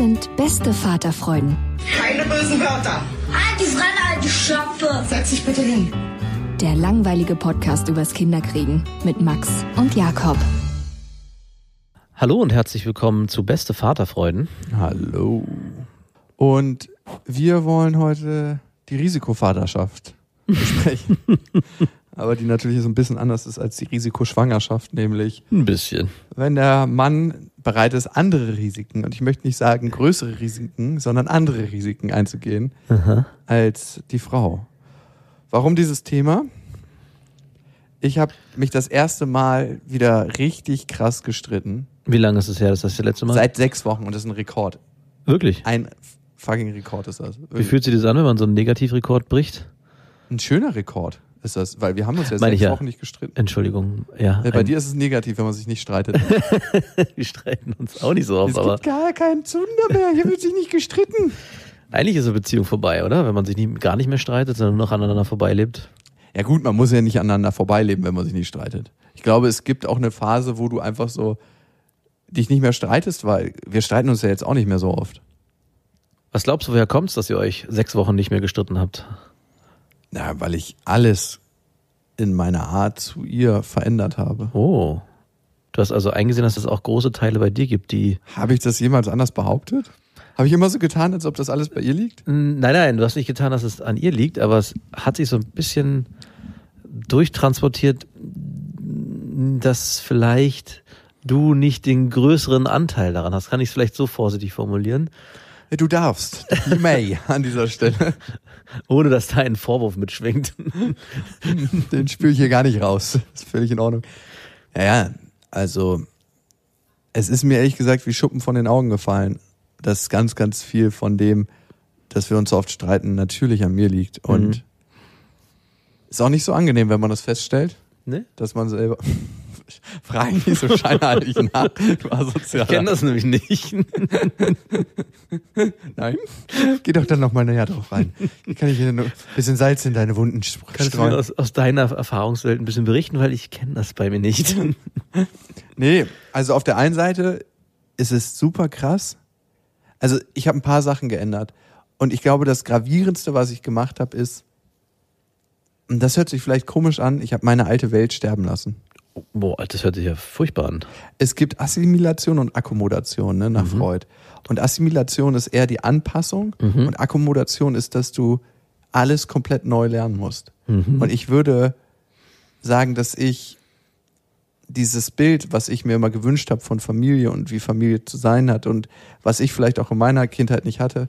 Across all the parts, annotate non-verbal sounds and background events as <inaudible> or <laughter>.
Sind beste Vaterfreuden. Keine bösen Wörter. Die Fremde, alte Schöpfe! Setz dich bitte hin. Der langweilige Podcast übers Kinderkriegen mit Max und Jakob. Hallo und herzlich willkommen zu Beste Vaterfreuden. Hallo. Und wir wollen heute die Risikovaterschaft <laughs> besprechen. Aber die natürlich so ein bisschen anders ist als die Risikoschwangerschaft, nämlich Ein bisschen. wenn der Mann bereit ist, andere Risiken, und ich möchte nicht sagen größere Risiken, sondern andere Risiken einzugehen als die Frau. Warum dieses Thema? Ich habe mich das erste Mal wieder richtig krass gestritten. Wie lange ist es her, dass das das letzte Mal? Seit sechs Wochen und das ist ein Rekord. Wirklich? Ein fucking Rekord ist das. Wie fühlt sich das an, wenn man so einen Negativrekord bricht? Ein schöner Rekord ist das, weil wir haben uns ja Meine sechs ja. Wochen nicht gestritten. Entschuldigung. Ja. Bei dir ist es negativ, wenn man sich nicht streitet. <laughs> Wir streiten uns auch nicht so es oft, aber gibt gar keinen Zunder mehr. Hier wird sich nicht gestritten. eigentlich ist eine Beziehung vorbei, oder? Wenn man sich nie, gar nicht mehr streitet, sondern nur noch aneinander vorbeilebt. Ja gut, man muss ja nicht aneinander vorbeileben, wenn man sich nicht streitet. Ich glaube, es gibt auch eine Phase, wo du einfach so dich nicht mehr streitest, weil wir streiten uns ja jetzt auch nicht mehr so oft. Was glaubst du, woher kommt's, dass ihr euch sechs Wochen nicht mehr gestritten habt? Na, weil ich alles in meiner Art zu ihr verändert habe. Oh. Du hast also eingesehen, dass es auch große Teile bei dir gibt, die. Habe ich das jemals anders behauptet? Habe ich immer so getan, als ob das alles bei ihr liegt? Nein, nein, du hast nicht getan, dass es an ihr liegt, aber es hat sich so ein bisschen durchtransportiert, dass vielleicht du nicht den größeren Anteil daran hast. Kann ich es vielleicht so vorsichtig formulieren, Du darfst. You may an dieser Stelle. ohne dass da ein Vorwurf mitschwingt. Den spüre ich hier gar nicht raus. ist völlig in Ordnung. Ja, ja, also es ist mir ehrlich gesagt wie Schuppen von den Augen gefallen, dass ganz, ganz viel von dem, dass wir uns so oft streiten, natürlich an mir liegt. Und Mhm. ist auch nicht so angenehm, wenn man das feststellt, Ne? dass man selber. Frag mich nicht so scheinheilig nach. Du asozialer. Ich kenne das nämlich nicht. <laughs> Nein? Geh doch dann noch mal näher drauf rein. Hier kann ich hier nur ein bisschen Salz in deine Wunden Kannst du mir streuen. aus, aus deiner Erfahrungswelt ein bisschen berichten, weil ich kenne das bei mir nicht. <laughs> Nee, also auf der einen Seite ist es super krass. Also ich habe ein paar Sachen geändert. Und ich glaube, das Gravierendste, was ich gemacht habe, ist, und das hört sich vielleicht komisch an, ich habe meine alte Welt sterben lassen. Boah, das hört sich ja furchtbar an. Es gibt Assimilation und Akkommodation ne, nach Freud. Und Assimilation ist eher die Anpassung und Akkommodation ist, dass du alles komplett neu lernen musst. Und ich würde sagen, dass ich dieses Bild, was ich mir immer gewünscht habe von Familie und wie Familie zu sein hat und was ich vielleicht auch in meiner Kindheit nicht hatte,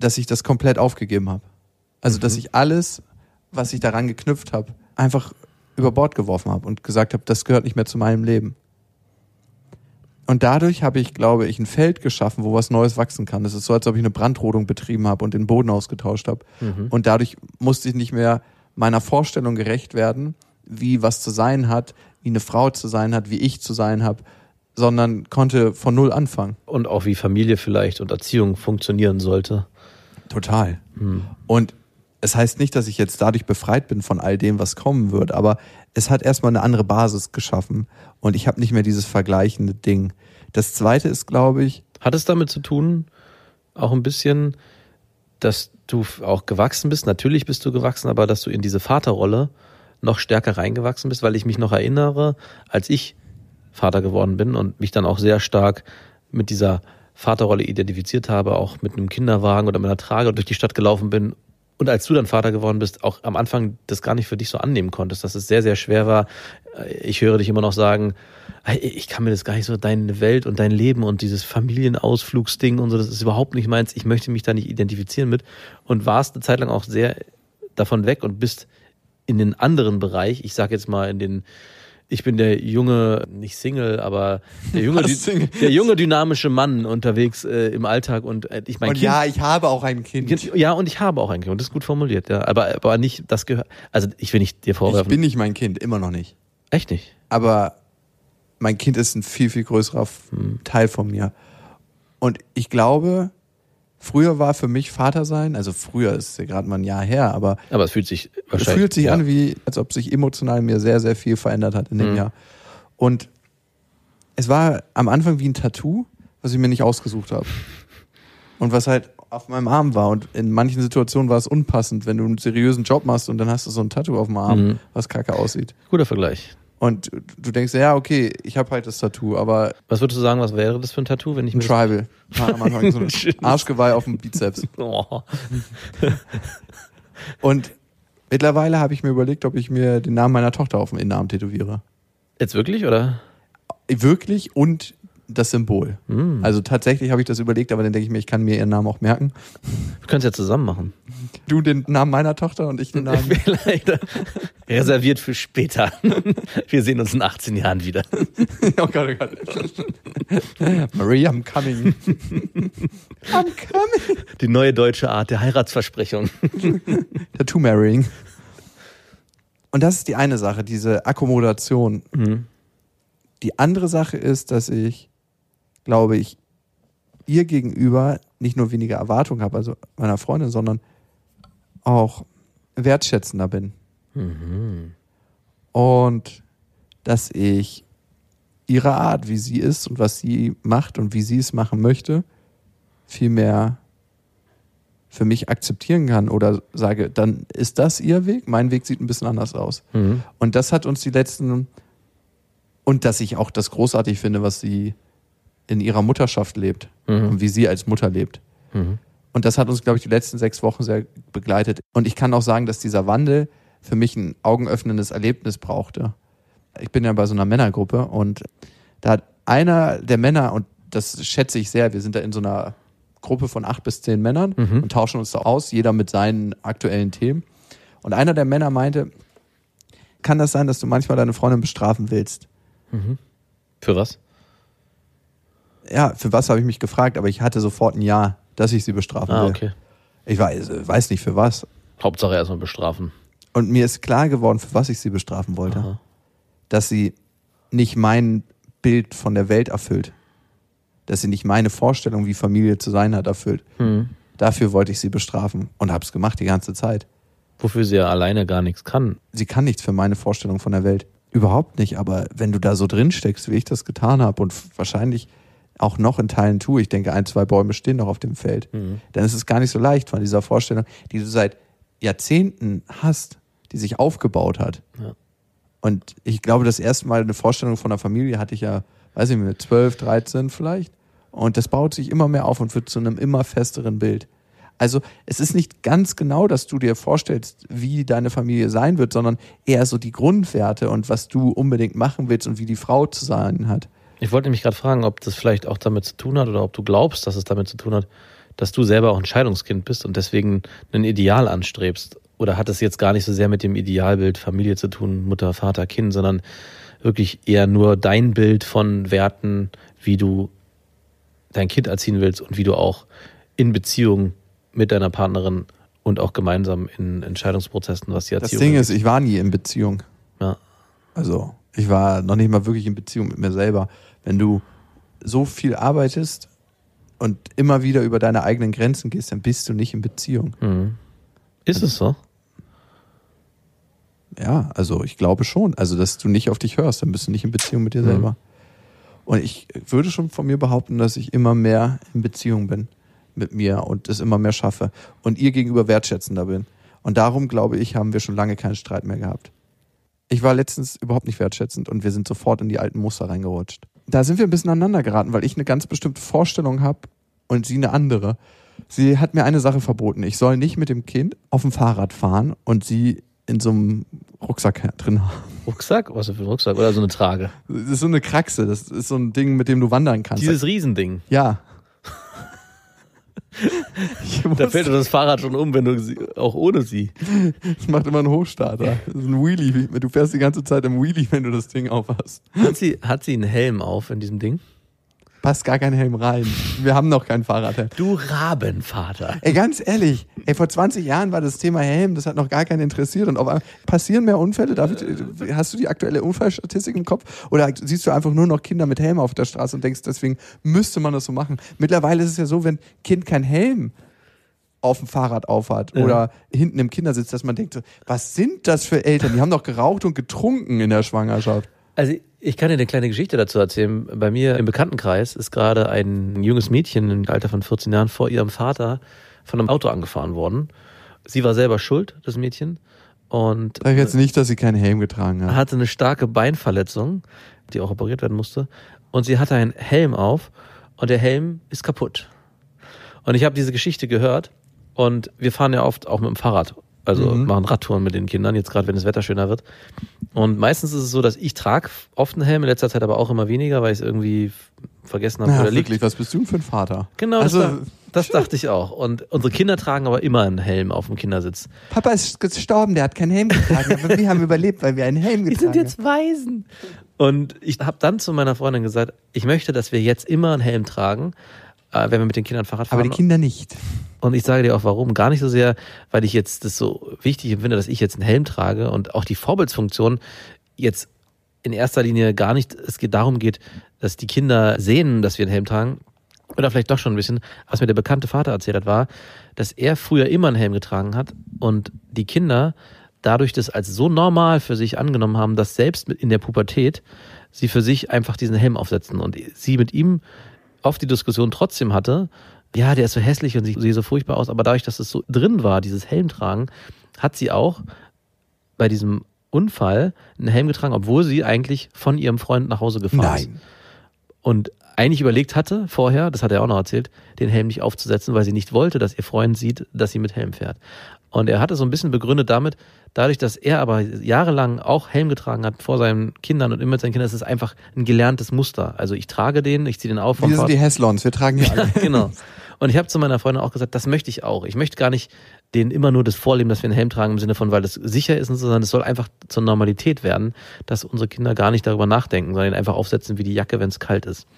dass ich das komplett aufgegeben habe. Also, dass ich alles, was ich daran geknüpft habe, einfach über Bord geworfen habe und gesagt habe, das gehört nicht mehr zu meinem Leben. Und dadurch habe ich, glaube ich, ein Feld geschaffen, wo was Neues wachsen kann. Es ist so, als ob ich eine Brandrodung betrieben habe und den Boden ausgetauscht habe. Und dadurch musste ich nicht mehr meiner Vorstellung gerecht werden, wie was zu sein hat, wie eine Frau zu sein hat, wie ich zu sein habe, sondern konnte von null anfangen. Und auch wie Familie vielleicht und Erziehung funktionieren sollte. Total. Und es heißt nicht, dass ich jetzt dadurch befreit bin von all dem, was kommen wird, aber es hat erstmal eine andere Basis geschaffen und ich habe nicht mehr dieses vergleichende Ding. Das zweite ist, glaube ich, Hat es damit zu tun, auch ein bisschen, dass du auch gewachsen bist? Natürlich bist du gewachsen, aber dass du in diese Vaterrolle noch stärker reingewachsen bist, weil ich mich noch erinnere, als ich Vater geworden bin und mich dann auch sehr stark mit dieser Vaterrolle identifiziert habe, auch mit einem Kinderwagen oder mit einer Trage durch die Stadt gelaufen bin. Und als du dann Vater geworden bist, auch am Anfang das gar nicht für dich so annehmen konntest, dass es sehr, sehr schwer war. Ich höre dich immer noch sagen, "Ey, ich kann mir das gar nicht so, deine Welt und dein Leben und dieses Familienausflugsding und so, das ist überhaupt nicht meins. Ich möchte mich da nicht identifizieren mit. Und warst eine Zeit lang auch sehr davon weg und bist in den anderen Bereich, ich sage jetzt mal in den, ich bin der junge, nicht Single, aber der junge, <laughs> Single? der junge dynamische Mann unterwegs äh, im Alltag und äh, ich mein Und Kind. ja, ich habe auch ein Kind. ja, und ich habe auch ein Kind und das ist gut formuliert, ja. Aber, aber nicht, das gehört, also ich will nicht dir Ich vorwerfen. bin nicht mein Kind, immer noch nicht. echt nicht. Aber mein Kind ist ein viel, viel größerer F- Teil von mir. Und ich glaube, früher war für mich Vater sein, also früher ist ja gerade mal ein Jahr her, aber Aber es fühlt sich es wahrscheinlich. fühlt sich ja. an, wie, als ob sich emotional mir sehr, sehr viel verändert hat in dem Mhm. Jahr. Und es war am Anfang wie ein Tattoo, was ich mir nicht ausgesucht habe. Und was halt auf meinem Arm war. Und in manchen Situationen war es unpassend, wenn du einen seriösen Job machst und dann hast du so ein Tattoo auf dem Arm, Mhm. was kacke aussieht. Guter Vergleich. Und du denkst, ja, okay, ich habe halt das Tattoo, aber Was würdest du sagen, was wäre das für ein Tattoo, wenn ich ein mir Tribal. <laughs> War am Anfang so ein <laughs> Arschgeweih auf dem Bizeps. <laughs> Oh. Und mittlerweile habe ich mir überlegt, ob ich mir den Namen meiner Tochter auf den Innenarm tätowiere. Jetzt wirklich, oder? Wirklich und das Symbol. Hm. Also tatsächlich habe ich das überlegt, aber dann denke ich mir, ich kann mir ihren Namen auch merken. Wir können es ja zusammen machen. Du den Namen meiner Tochter und ich den Namen. <laughs> Vielleicht reserviert für später. Wir sehen uns in 18 Jahren wieder. <laughs> oh Gott, oh Gott. Marie, I'm coming. I'm coming. Die neue deutsche Art der Heiratsversprechung. Tattoo Marrying. Und das ist die eine Sache, diese Akkommodation. Mhm. Die andere Sache ist, dass ich, glaube ich, ihr gegenüber nicht nur weniger Erwartungen habe, also meiner Freundin, sondern auch wertschätzender bin. Und dass ich ihre Art, wie sie ist und was sie macht und wie sie es machen möchte, viel mehr für mich akzeptieren kann oder sage, dann ist das ihr Weg, mein Weg sieht ein bisschen anders aus. Mhm. Und das hat uns die letzten, und dass ich auch das großartig finde, was sie in ihrer Mutterschaft lebt Mhm. und wie sie als Mutter lebt. Mhm. Und das hat uns, glaube ich, die letzten sechs Wochen sehr begleitet. Und ich kann auch sagen, dass dieser Wandel für mich ein augenöffnendes Erlebnis brauchte. Ich bin ja bei so einer Männergruppe und da hat einer der Männer, und das schätze ich sehr, wir sind da in so einer Gruppe von acht bis zehn Männern Mhm. und tauschen uns da aus, jeder mit seinen aktuellen Themen. Und einer der Männer meinte, kann das sein, dass du manchmal deine Freundin bestrafen willst? Für was? Ja, für was habe ich mich gefragt, aber ich hatte sofort ein Ja, dass ich sie bestrafen Ah, will. okay. Ich weiß, weiß nicht für was. Hauptsache erstmal bestrafen. Und mir ist klar geworden, für was ich sie bestrafen wollte. Aha. Dass sie nicht mein Bild von der Welt erfüllt. Dass sie nicht meine Vorstellung, wie Familie zu sein hat, erfüllt. Mhm. Dafür wollte ich sie bestrafen und habe es gemacht die ganze Zeit. Wofür sie ja alleine gar nichts kann. Sie kann nichts für meine Vorstellung von der Welt. Überhaupt nicht. Aber wenn du da so drin steckst, wie ich das getan habe und wahrscheinlich auch noch in Teilen tue, ich denke, ein, zwei Bäume stehen noch auf dem Feld, dann ist es gar nicht so leicht von dieser Vorstellung, die du seit Jahrzehnten hast, die sich aufgebaut hat. Ja. Und ich glaube, das erste Mal eine Vorstellung von einer Familie hatte ich ja, weiß ich nicht, mit 12, 13 vielleicht. Und das baut sich immer mehr auf und wird zu einem immer festeren Bild. Also es ist nicht ganz genau, dass du dir vorstellst, wie deine Familie sein wird, sondern eher so die Grundwerte und was du unbedingt machen willst und wie die Frau zu sein hat. Ich wollte mich gerade fragen, ob das vielleicht auch damit zu tun hat oder ob du glaubst, dass es damit zu tun hat, dass du selber auch ein Scheidungskind bist und deswegen ein Ideal anstrebst. Oder hat es jetzt gar nicht so sehr mit dem Idealbild Familie zu tun, Mutter, Vater, Kind, sondern wirklich eher nur dein Bild von Werten, wie du dein Kind erziehen willst und wie du auch in Beziehung mit deiner Partnerin und auch gemeinsam in Entscheidungsprozessen, was die Das Erziehung Ding angeht. ist, ich war nie in Beziehung. ja. Also ich war noch nicht mal wirklich in Beziehung mit mir selber. Wenn du so viel arbeitest und immer wieder über deine eigenen Grenzen gehst, dann bist du nicht in Beziehung. Mhm. Ist es so? Ja, also ich glaube schon. Also, dass du nicht auf dich hörst, dann bist du nicht in Beziehung mit dir Mhm. selber. Und ich würde schon von mir behaupten, dass ich immer mehr in Beziehung bin mit mir und es immer mehr schaffe und ihr gegenüber wertschätzender bin. Und darum, glaube ich, haben wir schon lange keinen Streit mehr gehabt. Ich war letztens überhaupt nicht wertschätzend und wir sind sofort in die alten Muster reingerutscht. Da sind wir ein bisschen aneinander geraten, weil ich eine ganz bestimmte Vorstellung habe und sie eine andere. Sie hat mir eine Sache verboten. Ich soll nicht mit dem Kind auf dem Fahrrad fahren und sie in so einem Rucksack drin haben. Rucksack? Was für ein Rucksack? Oder so eine Trage? Das ist so eine Kraxe. Das ist so ein Ding, mit dem du wandern kannst. Dieses Riesending. ja. Da fällt dir das Fahrrad schon um, wenn du sie, auch ohne sie. Das macht immer einen Hochstarter. Das ist ein Wheelie. Du fährst die ganze Zeit im Wheelie, wenn du das Ding aufhast. Hat sie, hat sie einen Helm auf in diesem Ding? Passt gar kein Helm rein. Wir haben noch kein Fahrradhelm. Du Rabenvater. Ey, ganz ehrlich, ey, vor 20 Jahren war das Thema Helm, das hat noch gar keinen interessiert. Und auf einmal passieren mehr Unfälle? David, hast du die aktuelle Unfallstatistik im Kopf? Oder siehst du einfach nur noch Kinder mit Helm auf der Straße und denkst, deswegen müsste man das so machen? Mittlerweile ist es ja so, wenn ein Kind kein Helm auf dem Fahrrad aufhat Ja. oder hinten im Kindersitz, dass man denkt, was sind das für Eltern? Die haben doch geraucht und getrunken in der Schwangerschaft. Also ich kann dir eine kleine Geschichte dazu erzählen. Bei mir im Bekanntenkreis ist gerade ein junges Mädchen im Alter von 14 Jahren vor ihrem Vater von einem Auto angefahren worden. Sie war selber schuld, das Mädchen, und Sag jetzt nicht, dass sie keinen Helm getragen hat. hatte eine starke Beinverletzung, die auch operiert werden musste. Und sie hatte einen Helm auf und der Helm ist kaputt. Und ich habe diese Geschichte gehört und wir fahren ja oft auch mit dem Fahrrad. Also machen Radtouren mit den Kindern, jetzt gerade wenn das Wetter schöner wird. Und meistens ist es so, dass ich trage oft einen Helm, in letzter Zeit aber auch immer weniger, weil ich es irgendwie vergessen habe, Ja, der liegt. wirklich, was bist du denn für ein Vater? Genau, also, das, da- das dachte ich auch. Und unsere Kinder tragen aber immer einen Helm auf dem Kindersitz. Papa ist gestorben, der hat keinen Helm getragen, aber wir haben überlebt, weil wir einen Helm <laughs> Wir getragen sind jetzt Waisen. Und ich habe dann zu meiner Freundin gesagt, ich möchte, dass wir jetzt immer einen Helm tragen, äh, wenn wir mit den Kindern Fahrrad haben. Aber fahren. die Kinder nicht. Und ich sage dir auch warum. Gar nicht so sehr, weil ich jetzt das so wichtig empfinde, dass ich jetzt einen Helm trage und auch die Vorbildsfunktion jetzt in erster Linie gar nicht, es geht darum geht, dass die Kinder sehen, dass wir einen Helm tragen. Oder vielleicht doch schon ein bisschen, was mir der bekannte Vater erzählt hat, war, dass er früher immer einen Helm getragen hat und die Kinder dadurch das als so normal für sich angenommen haben, dass selbst in der Pubertät sie für sich einfach diesen Helm aufsetzen und sie mit ihm oft die Diskussion trotzdem hatte, ja, der ist so hässlich und sieht so furchtbar aus, aber dadurch, dass es so drin war, dieses Helmtragen, hat sie auch bei diesem Unfall einen Helm getragen, obwohl sie eigentlich von ihrem Freund nach Hause gefahren ist. Nein. Und eigentlich überlegt hatte vorher, das hat er auch noch erzählt, den Helm nicht aufzusetzen, weil sie nicht wollte, dass ihr Freund sieht, dass sie mit Helm fährt. Und er hatte so ein bisschen begründet damit, dadurch, dass er aber jahrelang auch Helm getragen hat vor seinen Kindern und immer mit seinen Kindern, ist es einfach ein gelerntes Muster. Also ich trage den, ich ziehe den auf. Wir sind die Heslons, wir tragen die alle. genau. Und ich habe zu meiner Freundin auch gesagt, das möchte ich auch. Ich möchte gar nicht denen immer nur das vorleben, dass wir einen Helm tragen im Sinne von, weil es sicher ist, sondern es soll einfach zur Normalität werden, dass unsere Kinder gar nicht darüber nachdenken, sondern ihn einfach aufsetzen wie die Jacke, wenn es kalt ist.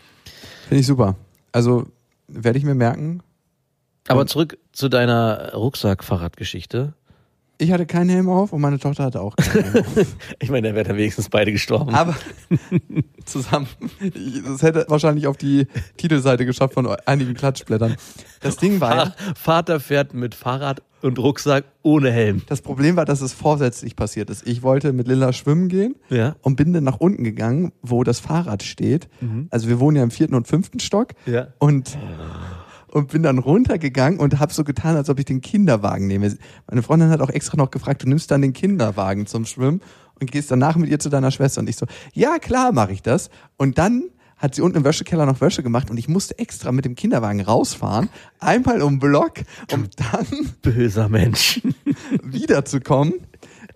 Finde ich super. Also werde ich mir merken. Aber zurück zu deiner Rucksack-Fahrradgeschichte. Ich hatte keinen Helm auf und meine Tochter hatte auch keinen Helm auf. <laughs> Ich meine, da wären dann wenigstens beide gestorben. Aber <laughs> zusammen. Das hätte wahrscheinlich auf die Titelseite geschafft von einigen Klatschblättern. Das Ding war ja, Vater fährt mit Fahrrad und Rucksack ohne Helm. das Problem war, dass es vorsätzlich passiert ist. Ich wollte mit Lilla schwimmen gehen Ja. und bin dann nach unten gegangen, wo das Fahrrad steht. Also wir wohnen ja im vierten und fünften Stock. Ja. Und, und bin dann runtergegangen und habe so getan, als ob ich den Kinderwagen nehme. Meine Freundin hat auch extra noch gefragt, du nimmst dann den Kinderwagen zum Schwimmen und gehst danach mit ihr zu deiner Schwester. Und ich so, ja klar mache ich das. Und dann hat sie unten im Wäschekeller noch Wäsche gemacht und ich musste extra mit dem Kinderwagen rausfahren, einmal um Block, um dann Böser Mensch. wiederzukommen.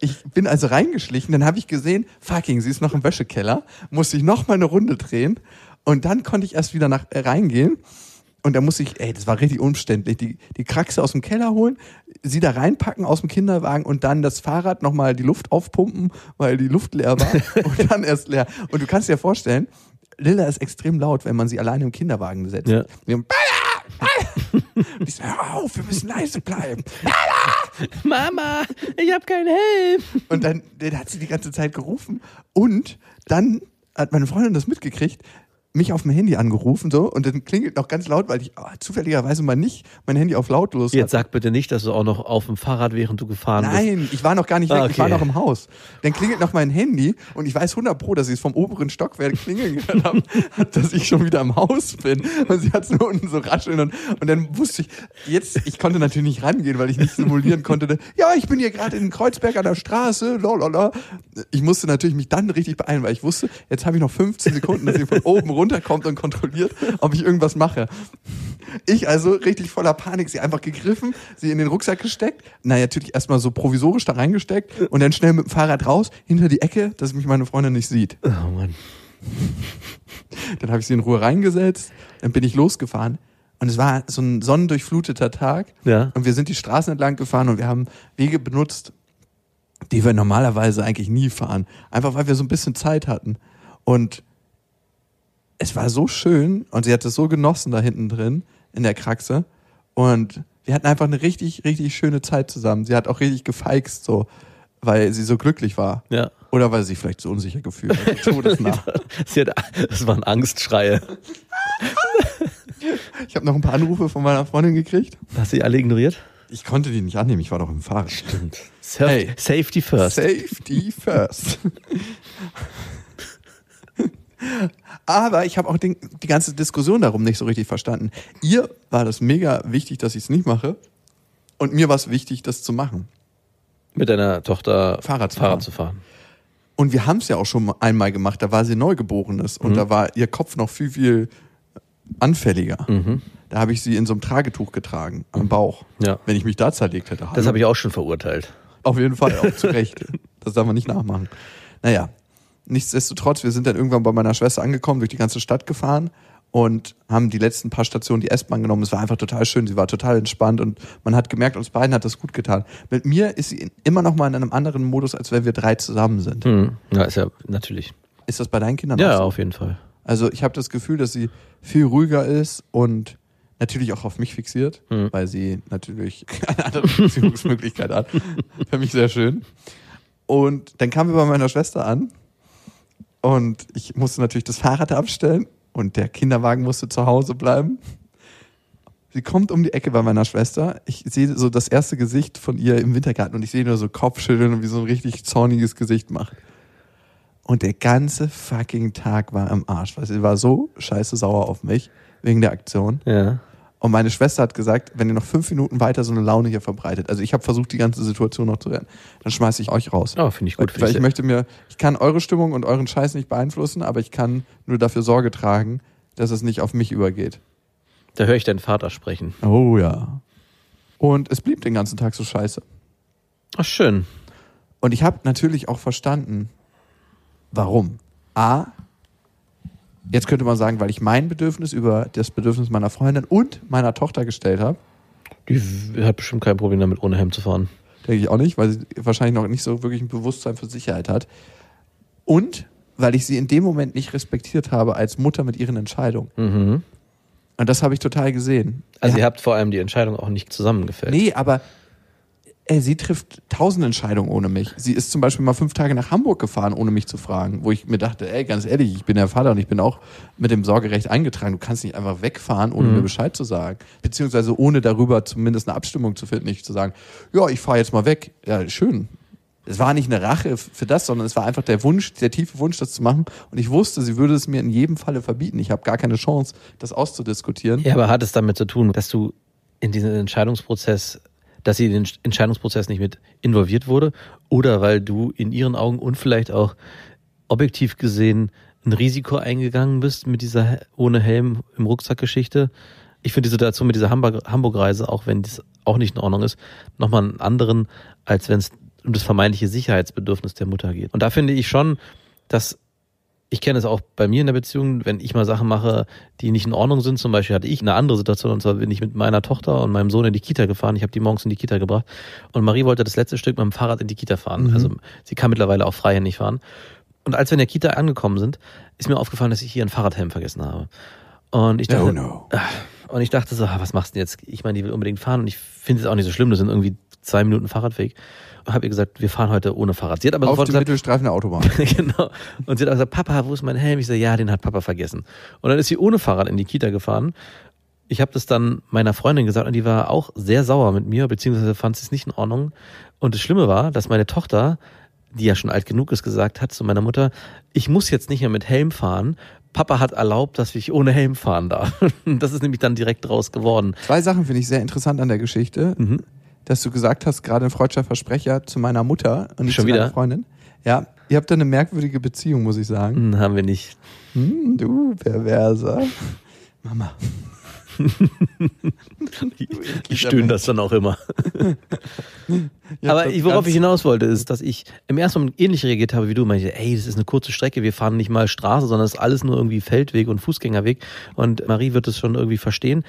Ich bin also reingeschlichen, dann habe ich gesehen, fucking, sie ist noch im Wäschekeller, musste ich noch mal eine Runde drehen und dann konnte ich erst wieder nach äh, reingehen und da musste ich, ey, das war richtig umständlich, die, die Kraxe aus dem Keller holen, sie da reinpacken aus dem Kinderwagen und dann das Fahrrad noch mal die Luft aufpumpen, weil die Luft leer war <laughs> und dann erst leer. Und du kannst dir vorstellen, Lilla ist extrem laut, wenn man sie alleine im Kinderwagen setzt. Ja. Und ich so, hör auf, wir müssen leise bleiben. Mama, ich habe keinen Helm. Und dann, dann hat sie die ganze Zeit gerufen. Und dann hat meine Freundin das mitgekriegt. Mich auf dem Handy angerufen so und dann klingelt noch ganz laut, weil ich oh, zufälligerweise mal nicht mein Handy auf lautlos Jetzt hatte. sag bitte nicht, dass du auch noch auf dem Fahrrad, während du gefahren bist. Nein, ich war noch gar nicht weg, Ah, ich war okay. noch im Haus. Dann klingelt noch mein Handy und ich weiß 100 pro, dass ich es vom oberen Stockwerk klingeln gehört habe, <laughs> dass ich schon wieder im Haus bin. Und sie hat es nur unten so rascheln und, und dann wusste ich, jetzt, ich konnte natürlich nicht rangehen, weil ich nicht simulieren konnte. Ja, ich bin hier gerade in Kreuzberg an der Straße, lolala. Ich musste natürlich mich dann richtig beeilen, weil ich wusste, jetzt habe ich noch 15 Sekunden, dass sie von oben runterkommt und kontrolliert, ob ich irgendwas mache. Ich also richtig voller Panik, sie einfach gegriffen, sie in den Rucksack gesteckt, na natürlich erstmal so provisorisch da reingesteckt und dann schnell mit dem Fahrrad raus, hinter die Ecke, dass mich meine Freundin nicht sieht. Oh Mann. Dann habe ich sie in Ruhe reingesetzt, dann bin ich losgefahren und es war so ein sonnendurchfluteter Tag Ja. und wir sind die Straßen entlang gefahren und wir haben Wege benutzt, die wir normalerweise eigentlich nie fahren, einfach weil wir so ein bisschen Zeit hatten und es war so schön und sie hat es so genossen da hinten drin in der Kraxe und wir hatten einfach eine richtig, richtig schöne Zeit zusammen. Sie hat auch richtig gefeixt so, weil sie so glücklich war. Ja. Oder weil sie sich vielleicht so unsicher gefühlt hat, todesnah. <laughs> Sie hat, das waren Angstschreie. Ich habe noch ein paar Anrufe von meiner Freundin gekriegt. Hast du die alle ignoriert? Ich konnte die nicht annehmen, ich war doch im Fahrrad. Stimmt. Hey. Safety first. Safety first. <laughs> Aber ich habe auch den, die ganze Diskussion darum nicht so richtig verstanden. Ihr war das mega wichtig, dass ich es nicht mache. Und mir war es wichtig, das zu machen. Mit deiner Tochter Fahrrad zu Fahrrad fahren. zu fahren. Und wir haben es ja auch schon einmal gemacht. Da war sie Neugeborenes und da war ihr Kopf noch viel, viel anfälliger. Da habe ich sie in so einem Tragetuch getragen, am Bauch. Ja. Wenn ich mich da zerlegt hätte. Das habe ich auch schon verurteilt. Auf jeden Fall, auch zu <laughs> Recht. Das darf man nicht nachmachen. Naja, nichtsdestotrotz, wir sind dann irgendwann bei meiner Schwester angekommen, durch die ganze Stadt gefahren und haben die letzten paar Stationen die S-Bahn genommen. Es war einfach total schön, sie war total entspannt und man hat gemerkt, uns beiden hat das gut getan. Mit mir ist sie immer noch mal in einem anderen Modus, als wenn wir drei zusammen sind. Hm. Ja, ist ja natürlich. Ist das bei deinen Kindern Ja, so? auf jeden Fall. Also ich habe das Gefühl, dass sie viel ruhiger ist und natürlich auch auf mich fixiert, Mhm. weil sie natürlich <laughs> keine andere Beziehungsmöglichkeit hat. <laughs> Für mich sehr schön. Und dann kamen wir bei meiner Schwester an und ich musste natürlich das Fahrrad abstellen und der Kinderwagen musste zu Hause bleiben. Sie kommt um die Ecke bei meiner Schwester. Ich sehe so das erste Gesicht von ihr im Wintergarten und ich sehe nur so Kopfschütteln und wie so ein richtig zorniges Gesicht macht. Und der ganze fucking Tag war am Arsch, weil sie war so scheiße sauer auf mich wegen der Aktion. Ja. Und meine Schwester hat gesagt, wenn ihr noch fünf Minuten weiter so eine Laune hier verbreitet, also ich habe versucht, die ganze Situation noch zu retten, dann schmeiße ich euch raus. Oh, finde ich gut. Weil, weil ich möchte mir, ich kann eure Stimmung und euren Scheiß nicht beeinflussen, aber ich kann nur dafür Sorge tragen, dass es nicht auf mich übergeht. Da höre ich deinen Vater sprechen. Oh ja. Und es blieb den ganzen Tag so scheiße. Ach, schön. Und ich habe natürlich auch verstanden, warum. A, jetzt könnte man sagen, weil ich mein Bedürfnis über das Bedürfnis meiner Freundin und meiner Tochter gestellt habe. Die hat bestimmt kein Problem damit, ohne Hemd zu fahren. Denke ich auch nicht, weil sie wahrscheinlich noch nicht so wirklich ein Bewusstsein für Sicherheit hat. Und weil ich sie in dem Moment nicht respektiert habe als Mutter mit ihren Entscheidungen. Mhm. Und das habe ich total gesehen. Also Ja. ihr habt vor allem die Entscheidung auch nicht zusammengefällt. Nee, aber ey, sie trifft tausend Entscheidungen ohne mich. Sie ist zum Beispiel mal fünf Tage nach Hamburg gefahren, ohne mich zu fragen, wo ich mir dachte, ey, ganz ehrlich, ich bin der Vater und ich bin auch mit dem Sorgerecht eingetragen. Du kannst nicht einfach wegfahren, ohne mir Bescheid zu sagen. Beziehungsweise ohne darüber zumindest eine Abstimmung zu finden, nicht zu sagen, ja, ich fahre jetzt mal weg. Ja, schön. Es war nicht eine Rache für das, sondern es war einfach der Wunsch, der tiefe Wunsch, das zu machen. Und ich wusste, sie würde es mir in jedem Falle verbieten. Ich habe gar keine Chance, das auszudiskutieren. Ja, aber hat es damit zu tun, dass du in diesen Entscheidungsprozess, dass sie in den Entscheidungsprozess nicht mit involviert wurde oder weil du in ihren Augen und vielleicht auch objektiv gesehen ein Risiko eingegangen bist mit dieser ohne Helm im Rucksack-Geschichte? Ich finde die Situation mit dieser Hamburg- Hamburg-Reise, auch wenn das auch nicht in Ordnung ist, nochmal einen anderen, als wenn es um das vermeintliche Sicherheitsbedürfnis der Mutter geht. Und da finde ich schon, dass ich kenne es auch bei mir in der Beziehung, wenn ich mal Sachen mache, die nicht in Ordnung sind. Zum Beispiel hatte ich eine andere Situation, und zwar bin ich mit meiner Tochter und meinem Sohn in die Kita gefahren. Ich habe die morgens in die Kita gebracht. Und Marie wollte das letzte Stück mit dem Fahrrad in die Kita fahren. Also sie kann mittlerweile auch freihändig fahren. Und als wir in der Kita angekommen sind, ist mir aufgefallen, dass ich hier einen Fahrradhelm vergessen habe. Und ich dachte, Oh no. und ich dachte so, ah, was machst du denn jetzt? Ich meine, die will unbedingt fahren und ich finde es auch nicht so schlimm. Das sind irgendwie zwei Minuten Fahrradweg. Und habe ihr gesagt, wir fahren heute ohne Fahrrad. Sie hat aber Auf sofort dem gesagt, Mittelstreifen der Autobahn. <laughs> genau. Und sie hat auch gesagt, Papa, wo ist mein Helm? Ich so, ja, den hat Papa vergessen. Und dann ist sie ohne Fahrrad in die Kita gefahren. Ich habe das dann meiner Freundin gesagt und die war auch sehr sauer mit mir, beziehungsweise fand sie es nicht in Ordnung. Und das Schlimme war, dass meine Tochter, die ja schon alt genug ist, gesagt hat zu meiner Mutter, ich muss jetzt nicht mehr mit Helm fahren. Papa hat erlaubt, dass ich ohne Helm fahren darf. <laughs> Das ist nämlich dann direkt draus geworden. Zwei Sachen finde ich sehr interessant an der Geschichte. Mhm. Dass du gesagt hast, gerade ein freudscher Versprecher zu meiner Mutter und nicht Schon zu wieder? Freundin. Ja, ihr habt da eine merkwürdige Beziehung, muss ich sagen. Hm, haben wir nicht. Hm, du perverser. Mama. Ich stöhne das dann auch immer. <laughs> Ihr Aber ich, worauf ich hinaus wollte, ist, dass ich im ersten Moment ähnlich reagiert habe wie du. Meinte, ey, das ist eine kurze Strecke, wir fahren nicht mal Straße, sondern es ist alles nur irgendwie Feldweg und Fußgängerweg. Und Marie wird es schon irgendwie verstehen.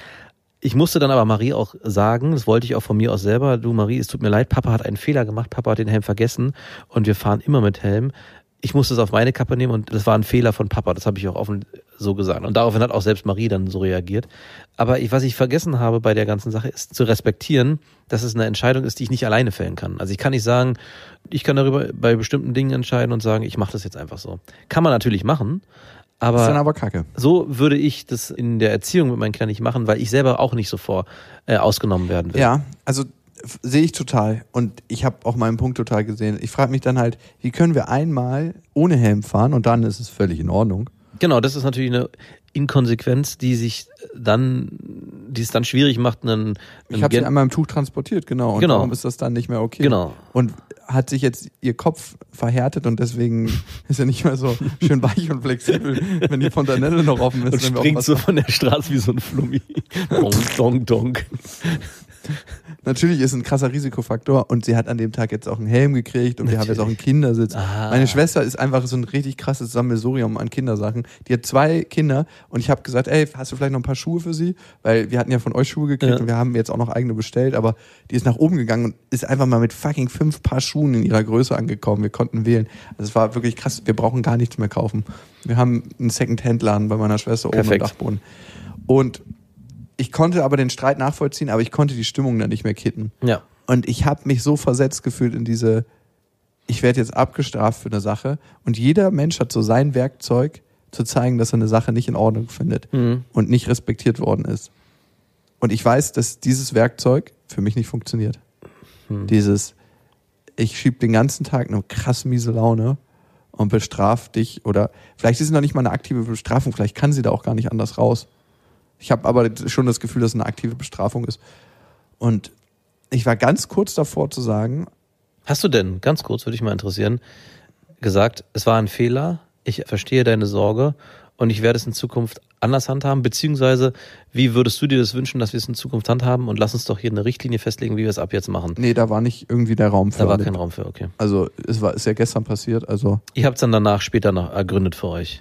Ich musste dann aber Marie auch sagen, das wollte ich auch von mir aus selber, du Marie, es tut mir leid, Papa hat einen Fehler gemacht, Papa hat den Helm vergessen und wir fahren immer mit Helm. Ich musste es auf meine Kappe nehmen und das war ein Fehler von Papa, das habe ich auch offen so gesagt. Und daraufhin hat auch selbst Marie dann so reagiert. Aber ich, was ich vergessen habe bei der ganzen Sache, ist zu respektieren, dass es eine Entscheidung ist, die ich nicht alleine fällen kann. Also ich kann nicht sagen, ich kann darüber bei bestimmten Dingen entscheiden und sagen, ich mache das jetzt einfach so. Kann man natürlich machen, ist dann aber aber kacke. so würde ich das in der Erziehung mit meinen Kindern nicht machen, weil ich selber auch nicht so vor äh, ausgenommen werden will. Ja, also sehe ich total. Und ich habe auch meinen Punkt total gesehen. Ich frage mich dann halt, wie können wir einmal ohne Helm fahren und dann ist es völlig in Ordnung. Genau, das ist natürlich eine Inkonsequenz, die sich dann, die es dann schwierig macht, einen, Ich einen habe sie einmal im Tuch transportiert, genau. Und Genau. warum ist das dann nicht mehr okay? Genau. Und hat sich jetzt ihr Kopf verhärtet und deswegen <laughs> ist er nicht mehr so schön weich und flexibel, wenn die Fontanelle noch offen ist. und wenn wir auf springt so von der Straße wie so ein Flummi. donk, donk, donk. Natürlich ist ein krasser Risikofaktor und sie hat an dem Tag jetzt auch einen Helm gekriegt und wir haben jetzt auch einen Kindersitz. Ah. Meine Schwester ist einfach so ein richtig krasses Sammelsurium an Kindersachen. Die hat zwei Kinder und ich habe gesagt, ey, hast du vielleicht noch ein paar Schuhe für sie? Weil wir hatten ja von euch Schuhe gekriegt Ja. und wir haben jetzt auch noch eigene bestellt, aber die ist nach oben gegangen und ist einfach mal mit fucking fünf Paar Schuhen in ihrer Größe angekommen. Wir konnten wählen. Also es war wirklich krass. Wir brauchen gar nichts mehr kaufen. Wir haben einen Second-Hand-Laden bei meiner Schwester oben Perfekt. im Dachboden. Und ich konnte aber den Streit nachvollziehen, aber ich konnte die Stimmung dann nicht mehr kitten. Ja. Und ich habe mich so versetzt gefühlt in diese, ich werde jetzt abgestraft für eine Sache. Und jeder Mensch hat so sein Werkzeug, zu zeigen, dass er eine Sache nicht in Ordnung findet Mhm. und nicht respektiert worden ist. Und ich weiß, dass dieses Werkzeug für mich nicht funktioniert. Hm. Dieses, ich schieb den ganzen Tag eine krass miese Laune und bestraf dich oder vielleicht ist es noch nicht mal eine aktive Bestrafung, vielleicht kann sie da auch gar nicht anders raus. Ich habe aber schon das Gefühl, dass es eine aktive Bestrafung ist. Und ich war ganz kurz davor zu sagen, Hast du denn, ganz kurz, würde ich mal interessieren, gesagt, es war ein Fehler, ich verstehe deine Sorge und ich werde es in Zukunft anders handhaben, beziehungsweise wie würdest du dir das wünschen, dass wir es in Zukunft handhaben und lass uns doch hier eine Richtlinie festlegen, wie wir es ab jetzt machen. nee, da war nicht irgendwie der Raum für. Da war kein Raum für, okay. Also es war ist ja gestern passiert, also Ihr habt es dann danach später noch ergründet für euch.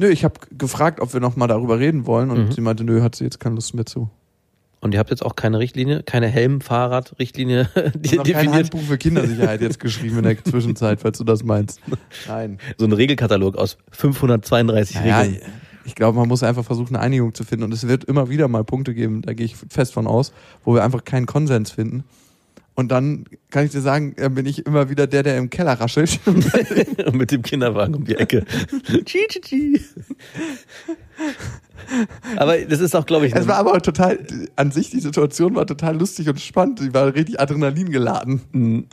Nö, ich habe gefragt, ob wir noch mal darüber reden wollen und Mhm. sie meinte, nö, hat sie jetzt keine Lust mehr zu. Und ihr habt jetzt auch keine Richtlinie, keine Helm-Fahrrad-Richtlinie <laughs> noch kein definiert. Handbuch für Kindersicherheit jetzt geschrieben in der <laughs> Zwischenzeit, falls du das meinst. Nein. So ein Regelkatalog aus 532 Naja, Regeln. ich glaube, man muss einfach versuchen, eine Einigung zu finden und es wird immer wieder mal Punkte geben, da gehe ich fest von aus, wo wir einfach keinen Konsens finden. Und dann kann ich dir sagen, äh, bin ich immer wieder der, der im Keller raschelt. Und <laughs> mit dem Kinderwagen um die Ecke. <laughs> Tschi, tschi, tschi. Aber das ist auch, glaube ich, Es war aber total, an sich, die Situation war total lustig und spannend. Die war richtig Adrenalin geladen.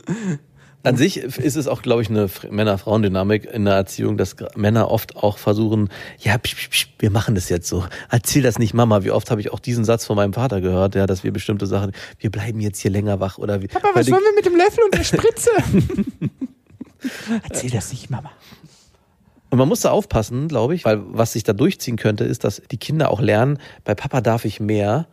An sich ist es auch, glaube ich, eine Fr- Männer-Frauen-Dynamik in der Erziehung, dass Männer oft auch versuchen, ja, psch, psch, psch, wir machen das jetzt so. Erzähl das nicht Mama. Wie oft habe ich auch diesen Satz von meinem Vater gehört, ja, dass wir bestimmte Sachen, wir bleiben jetzt hier länger wach oder wie. Papa, was wollen wir mit dem Löffel und der Spritze? <laughs> Erzähl das nicht, Mama. Und man muss da aufpassen, glaube ich, weil was sich da durchziehen könnte, ist, dass die Kinder auch lernen, bei Papa darf ich mehr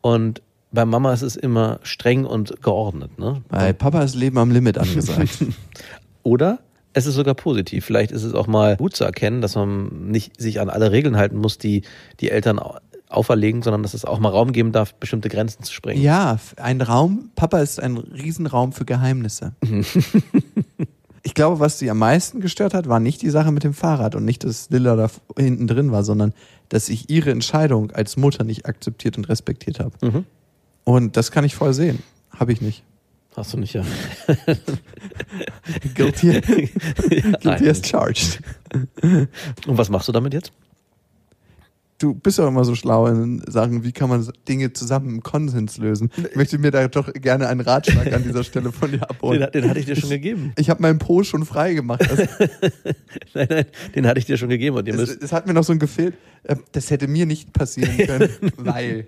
und bei Mama ist es immer streng und geordnet, ne? Bei Papa ist Leben am Limit angesagt. <laughs> Oder es ist sogar positiv. Vielleicht ist es auch mal gut zu erkennen, dass man nicht sich an alle Regeln halten muss, die die Eltern au- auferlegen, sondern dass es auch mal Raum geben darf, bestimmte Grenzen zu sprengen. ja, ein Raum, Papa ist ein Riesenraum für Geheimnisse. <laughs> ich glaube, was sie am meisten gestört hat, war nicht die Sache mit dem Fahrrad und nicht, dass Lilla da hinten drin war, sondern dass ich ihre Entscheidung als Mutter nicht akzeptiert und respektiert habe. Mhm. Und das kann ich voll sehen. Habe ich nicht. Hast du nicht, ja. <laughs> Guilty, <laughs> guilty as charged. Und was machst du damit jetzt? Du bist doch immer so schlau in Sachen, wie kann man Dinge zusammen im Konsens lösen. Ich möchte mir da doch gerne einen Ratschlag an dieser Stelle von dir abholen. Den, den hatte ich dir schon gegeben. Ich habe meinen Po schon frei gemacht. Das, <laughs> Nein, nein, den hatte ich dir schon gegeben. Und ihr es, müsst, es hat mir noch so ein gefehlt. äh, Das hätte mir nicht passieren können, weil.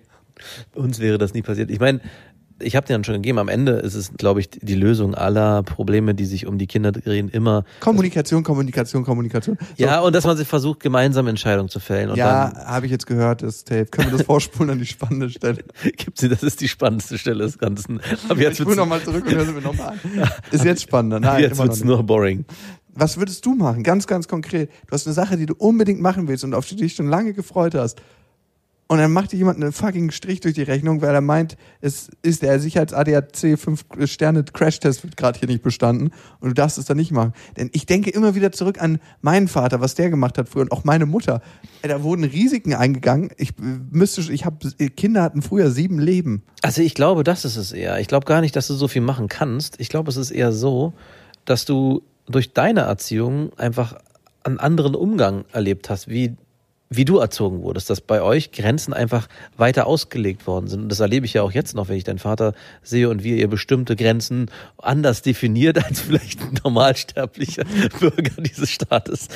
Uns wäre das nie passiert. Ich meine, ich habe dir dann schon gegeben. Am Ende ist es, glaube ich, die Lösung aller Probleme, die sich um die Kinder drehen, immer. Kommunikation, Kommunikation, Kommunikation. So, Ja, und dass man sich versucht, gemeinsam Entscheidungen zu fällen. Und ja, habe ich jetzt gehört, das Tape. Können wir das <laughs> vorspulen an die spannende Stelle? gibt sie, das ist die spannendste Stelle des Ganzen. Aber jetzt ich spule nochmal zurück und hören Sie mir nochmal an. <laughs> Ist jetzt spannender. Nein, jetzt wird's nur boring. Was würdest du machen? Ganz, ganz konkret. Du hast eine Sache, die du unbedingt machen willst und auf die du dich schon lange gefreut hast. Und dann macht dir jemand einen fucking Strich durch die Rechnung, weil er meint, es ist der Sicherheits-ADAC 5 Sterne Crash-Test wird gerade hier nicht bestanden und du darfst es dann nicht machen. Denn ich denke immer wieder zurück an meinen Vater, was der gemacht hat früher und auch meine Mutter. Da wurden Risiken eingegangen. Ich äh, müsste, ich habe Kinder hatten früher sieben Leben. Also ich glaube, das ist es eher. Ich glaube gar nicht, dass du so viel machen kannst. Ich glaube, es ist eher so, dass du durch deine Erziehung einfach einen anderen Umgang erlebt hast, wie wie du erzogen wurdest, dass bei euch Grenzen einfach weiter ausgelegt worden sind. Und das erlebe ich ja auch jetzt noch, wenn ich deinen Vater sehe und wie ihr bestimmte Grenzen anders definiert als vielleicht ein normalsterblicher <laughs> Bürger dieses Staates.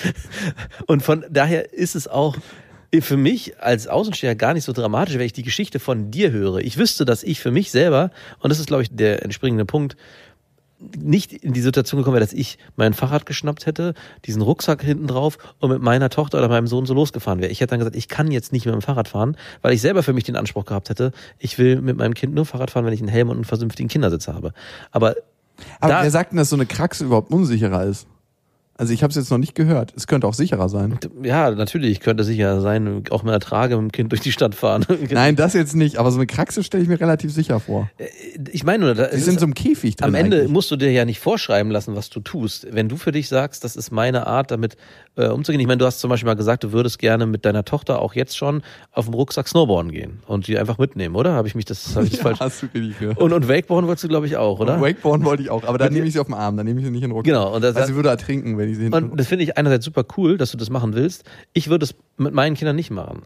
Und von daher ist es auch für mich als Außensteher gar nicht so dramatisch, wenn ich die Geschichte von dir höre. Ich wüsste, dass ich für mich selber, und das ist, glaube ich, der entspringende Punkt, nicht in die Situation gekommen wäre, dass ich mein Fahrrad geschnappt hätte, diesen Rucksack hinten drauf und mit meiner Tochter oder meinem Sohn so losgefahren wäre. Ich hätte dann gesagt, ich kann jetzt nicht mit dem Fahrrad fahren, weil ich selber für mich den Anspruch gehabt hätte, ich will mit meinem Kind nur Fahrrad fahren, wenn ich einen Helm und einen vernünftigen Kindersitz habe. Aber Aber Da- wer sagt denn, dass so eine Kraxe überhaupt unsicherer ist? Also ich habe es jetzt noch nicht gehört. Es könnte auch sicherer sein. ja, natürlich könnte sicher sein, auch mit einer Trage mit dem Kind durch die Stadt fahren. <laughs> Nein, das jetzt nicht. Aber so eine Kraxe stelle ich mir relativ sicher vor. Ich meine nur, da- Sie sind so im Käfig drin. Am Ende eigentlich. musst du dir ja nicht vorschreiben lassen, was du tust. Wenn du für dich sagst, das ist meine Art, damit äh, umzugehen. Ich meine, du hast zum Beispiel mal gesagt, du würdest gerne mit deiner Tochter auch jetzt schon auf dem Rucksack Snowboarden gehen und die einfach mitnehmen, oder? Habe ich mich das, hab ich <laughs> ja, falsch? hast du richtig gehört. Und, und Wakeboarden wolltest du, glaube ich, auch, oder? Wakeboarden wollte ich auch, aber dann nehme ich sie auf den Arm, dann nehme ich sie nicht in den Rucksack. Genau, und das- also sie würde ertrinken, wenn ich sie hinten. Und das finde ich einerseits super cool, dass du das machen willst. Ich würde es mit meinen Kindern nicht machen.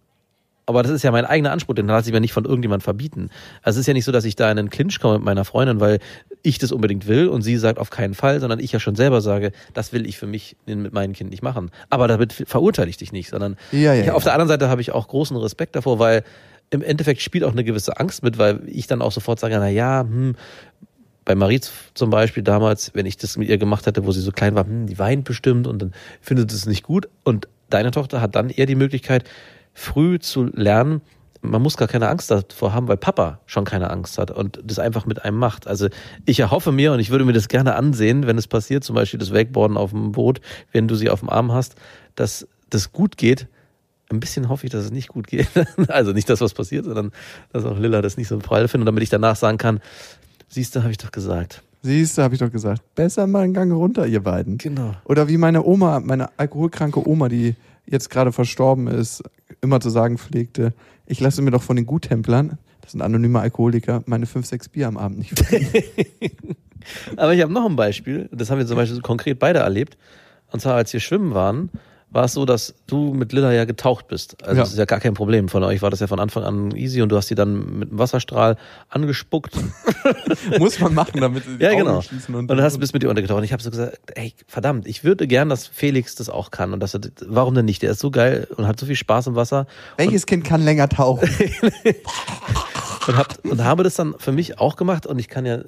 Aber das ist ja mein eigener Anspruch, den lasse ich mir nicht von irgendjemand verbieten. Also es ist ja nicht so, dass ich da in einen Clinch komme mit meiner Freundin, weil ich das unbedingt will und sie sagt auf keinen Fall, sondern ich ja schon selber sage, das will ich für mich mit meinen Kindern nicht machen. Aber damit verurteile ich dich nicht, sondern Ja, ja, ich, auf ja. der anderen Seite habe ich auch großen Respekt davor, weil im Endeffekt spielt auch eine gewisse Angst mit, weil ich dann auch sofort sage, na ja, hm, bei Marie zum Beispiel damals, wenn ich das mit ihr gemacht hätte, wo sie so klein war, hm, die weint bestimmt und dann findet es nicht gut. Und deine Tochter hat dann eher die Möglichkeit, früh zu lernen, man muss gar keine Angst davor haben, weil Papa schon keine Angst hat und das einfach mit einem macht. Also ich erhoffe mir und ich würde mir das gerne ansehen, wenn es passiert, zum Beispiel das Wakeboarden auf dem Boot, wenn du sie auf dem Arm hast, dass das gut geht. Ein bisschen hoffe ich, dass es nicht gut geht. <laughs> Also nicht, dass was passiert, sondern dass auch Lilla das nicht so prall findet, damit ich danach sagen kann, siehst du, habe ich doch gesagt. Siehst du, habe ich doch gesagt. Besser mal einen Gang runter, ihr beiden. Genau. Oder wie meine Oma, meine alkoholkranke Oma, die jetzt gerade verstorben ist, immer zu sagen pflegte, ich lasse mir doch von den Guttemplern, das sind anonyme Alkoholiker, meine fünf, sechs Bier am Abend nicht. <laughs> Aber ich habe noch ein Beispiel, das haben wir zum Beispiel konkret beide erlebt. Und zwar, als wir schwimmen waren, war es so, dass du mit Lilla ja getaucht bist. Also Ja. das ist ja gar kein Problem. Von euch war das ja von Anfang an easy und du hast sie dann mit dem Wasserstrahl angespuckt. <laughs> Muss man machen, damit sie die ja, Augen genau. schließen. Und Und, dann hast du bist mit dir untergetaucht. Und ich habe so gesagt, ey, verdammt, ich würde gern, dass Felix das auch kann. Und dass er, warum denn nicht? Der ist so geil und hat so viel Spaß im Wasser. Welches Kind kann länger tauchen? <laughs> und, hab, und habe das dann für mich auch gemacht und ich kann ja